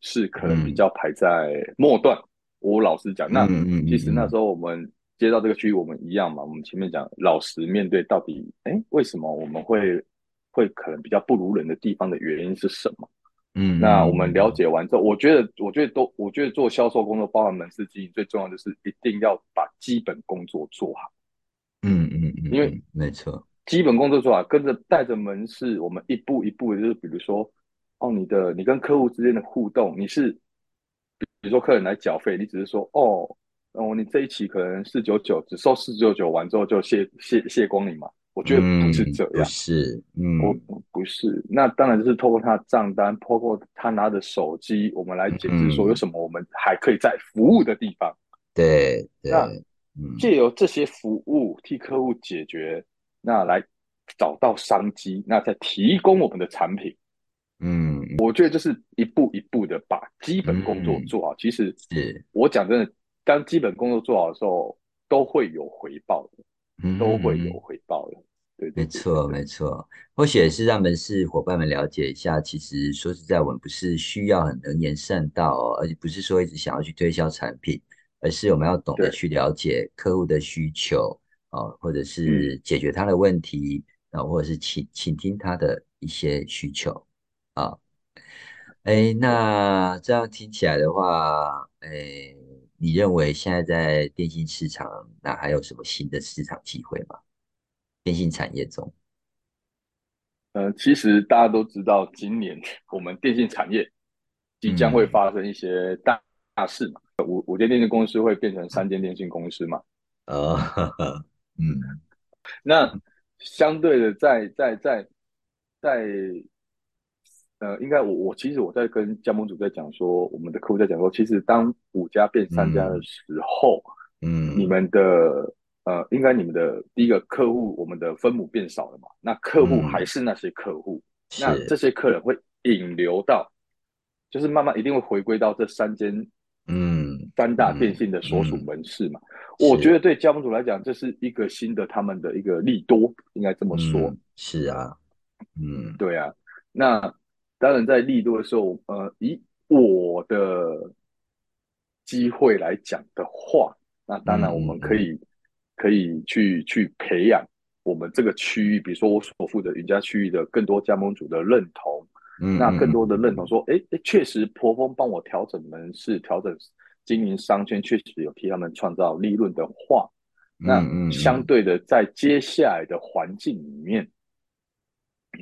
是可能比较排在末段。我老实讲，那其实那时候我们接到这个区域，我们一样嘛。我们前面讲老实面对，到底哎，为什么我们会会可能比较不如人的地方的原因是什么？嗯，那我们了解完之后，我觉得，我觉得都，我觉得做销售工作，包含门市经营，最重要的是一定要把基本工作做好。嗯嗯嗯，因为没错，基本工作做好，跟着带着门市，我们一步一步，就是比如说。哦，你的你跟客户之间的互动，你是比如说客人来缴费，你只是说哦哦，你这一期可能四九九，只收四九九，完之后就谢谢谢光你嘛？我觉得不是这样，是，嗯，不不是，那当然就是透过他的账单，透过他拿着手机，我们来解释说有什么我们还可以在服务的地方。对，那借由这些服务替客户解决，那来找到商机，那再提供我们的产品。嗯，我觉得就是一步一步的把基本工作做好。其实，是我讲真的，当基本工作做好的时候，都会有回报的，都会有回报的。对，没错，没错。或许也是让门市伙伴们了解一下，其实说实在，我们不是需要很能言善道，而且不是说一直想要去推销产品，而是我们要懂得去了解客户的需求啊，或者是解决他的问题啊，或者是倾倾听他的一些需求。啊，哎，那这样听起来的话，哎，你认为现在在电信市场，那还有什么新的市场机会吗？电信产业中，呃，其实大家都知道，今年我们电信产业即将会发生一些大大事嘛，五五间电信公司会变成三间电信公司嘛，呃，嗯，那相对的，在在在在。呃，应该我我其实我在跟加盟主在讲说，我们的客户在讲说，其实当五家变三家的时候，嗯，你们的呃，应该你们的第一个客户，我们的分母变少了嘛？那客户还是那些客户，那这些客人会引流到就是慢慢一定会回归到这三间，嗯，三大电信的所属门市嘛。我觉得对加盟主来讲，这是一个新的他们的一个利多，应该这么说。是啊，嗯，对啊。那当然在利多的时候，呃，以我的机会来讲的话，那当然我们可以可以去去培养我们这个区域，比如说我所负责云家区域的更多加盟主的认同。嗯那更多的认同说，哎哎，确实婆峰帮我调整门市、调整经营商圈，确实有替他们创造利润的话，那相对的，在接下来的环境里面，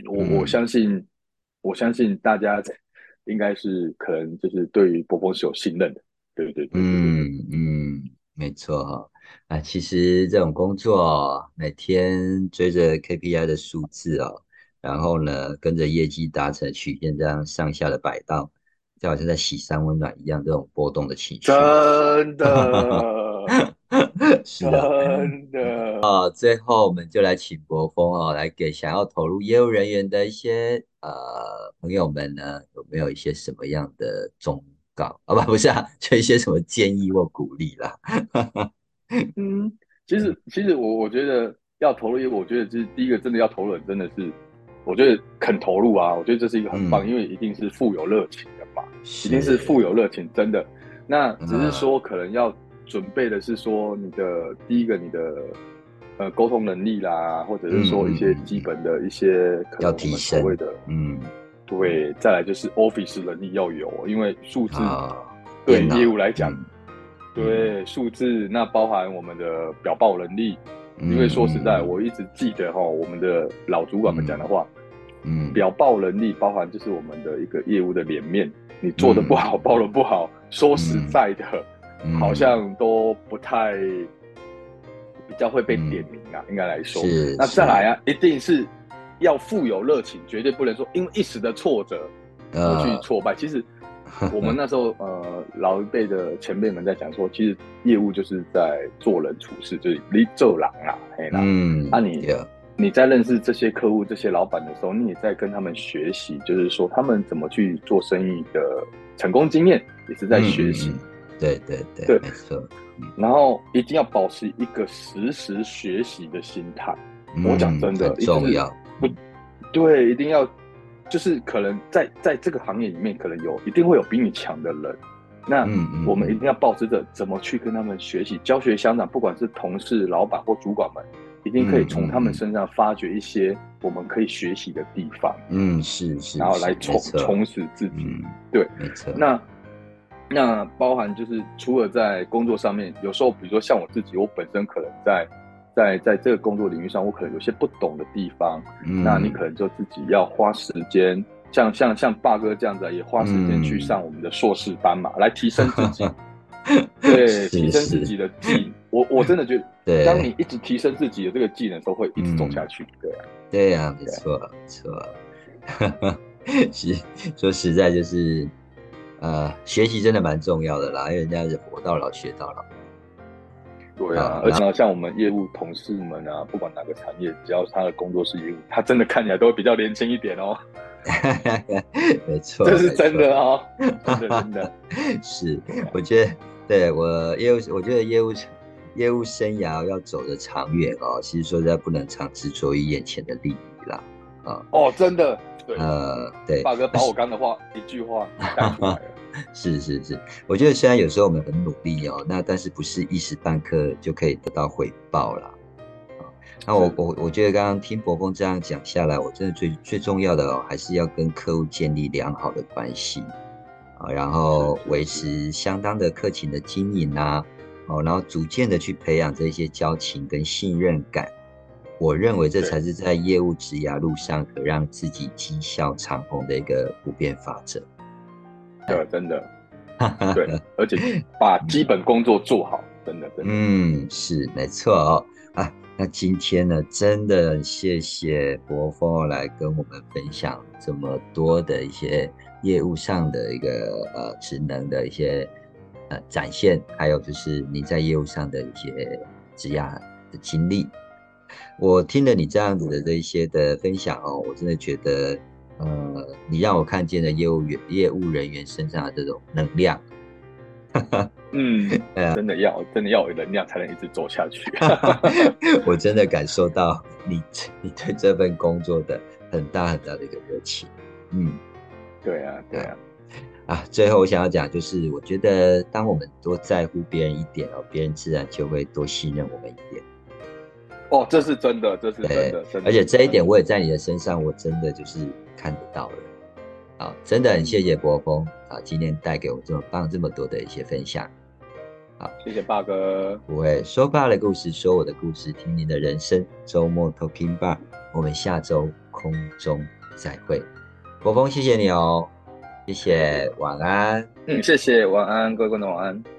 我我相信，我相信大家应该是可能就是对于波波是有信任的，对对对，嗯嗯，没错哈。啊，其实这种工作每天追着 KPI 的数字哦。然后呢，跟着业绩达成曲线这样上下的摆荡，就好像在洗三温暖一样，这种波动的情绪。真的，是的，真的。*laughs* 啊，最后我们就来请博峰哦，来给想要投入业务人员的一些呃朋友们呢，有没有一些什么样的忠告啊？不，*laughs* 不是啊，就一些什么建议或鼓励啦。*laughs* 嗯，其实其实我我觉得要投入业务，我觉得就是第一个真的要投入，真的是。我觉得肯投入啊，我觉得这是一个很棒，因为一定是富有热情的嘛，一定是富有热情，真的。那只是说可能要准备的是说你的第一个你的呃沟通能力啦，或者是说一些基本的一些可能我们所谓的嗯，对，再来就是 Office 能力要有，因为数字对业务来讲，对数字那包含我们的表报能力。因为说实在，我一直记得哈，我们的老主管们讲的话，嗯，表报能力包含就是我们的一个业务的脸面，你做的不好，报的不好，说实在的，好像都不太比较会被点名啊，应该来说。那再来啊，一定是要富有热情，绝对不能说因为一时的挫折而去挫败。其实。*laughs* 我们那时候，呃，老一辈的前辈们在讲说，其实业务就是在做人处事，就是你做狼啊，嘿啦。嗯，啊，你你在认识这些客户、这些老板的时候，你也在跟他们学习，就是说他们怎么去做生意的成功经验，也是在学习。对对对，对，没错。然后一定要保持一个时时学习的心态。我讲真的，重要。不，对，一定要。就是可能在在这个行业里面，可能有一定会有比你强的人，那我们一定要保持着怎么去跟他们学习，教学相长，不管是同事、老板或主管们，一定可以从他们身上发掘一些我们可以学习的地方。嗯，是是，然后来充充实自己。对，没错。那那包含就是除了在工作上面，有时候比如说像我自己，我本身可能在。在在这个工作领域上，我可能有些不懂的地方，那你可能就自己要花时间，像像像霸哥这样子，也花时间去上我们的硕士班嘛，来提升自己。*laughs* 对，提升自己的技，我我真的觉得，*laughs* 当你一直提升自己的这个技能，都会一直走下去。对啊，对呀，没错，没错。*laughs* 是说实在，就是呃，学习真的蛮重要的啦，因为人家是活到老学到老。对啊，而且像我们业务同事们啊，不管哪个产业，只要他的工作是业务，他真的看起来都会比较年轻一点哦。*laughs* 没错，这是真的哦，*laughs* 真的真的。*laughs* 是，我觉得对我业务，我觉得业务业务生涯要走得长远哦，其实说实在不能常执着于眼前的利益啦。啊，哦，真的，对，呃，对，大哥把我刚的话一句话带出来了。*laughs* 是是是，我觉得虽然有时候我们很努力哦，那但是不是一时半刻就可以得到回报了啊？那我我我觉得刚刚听博峰这样讲下来，我真的最最重要的哦，还是要跟客户建立良好的关系。啊，然后维持相当的客情的经营啊，哦，然后逐渐的去培养这些交情跟信任感。我认为这才是在业务职涯路上可让自己绩效长虹的一个不变法则。对，真的，*laughs* 对，而且把基本工作做好，真的，真的，嗯，是没错哦。啊，那今天呢，真的谢谢博峰来跟我们分享这么多的一些业务上的一个呃职能的一些呃展现，还有就是你在业务上的一些职涯的经历。我听了你这样子的这一些的分享哦，我真的觉得。呃，你让我看见了业务员、业务人员身上的这种能量。嗯，*laughs* 真的要真的要有能量才能一直走下去。*laughs* 我真的感受到你 *laughs* 你对这份工作的很大很大的一个热情。嗯，对啊，对啊。啊，最后我想要讲就是，我觉得当我们多在乎别人一点哦，别人自然就会多信任我们一点。哦，这是真的，这是真的，而且这一点我也在你的身上，我真的就是看得到了。好，真的很谢谢博峰啊，今天带给我这么棒、这么多的一些分享。好，谢谢霸哥。不会说爸的故事，说我的故事，听您的人生。周末 Talking Bar，我们下周空中再会。博峰，谢谢你哦。谢谢，晚安。嗯，谢谢，晚安，各位观众晚安。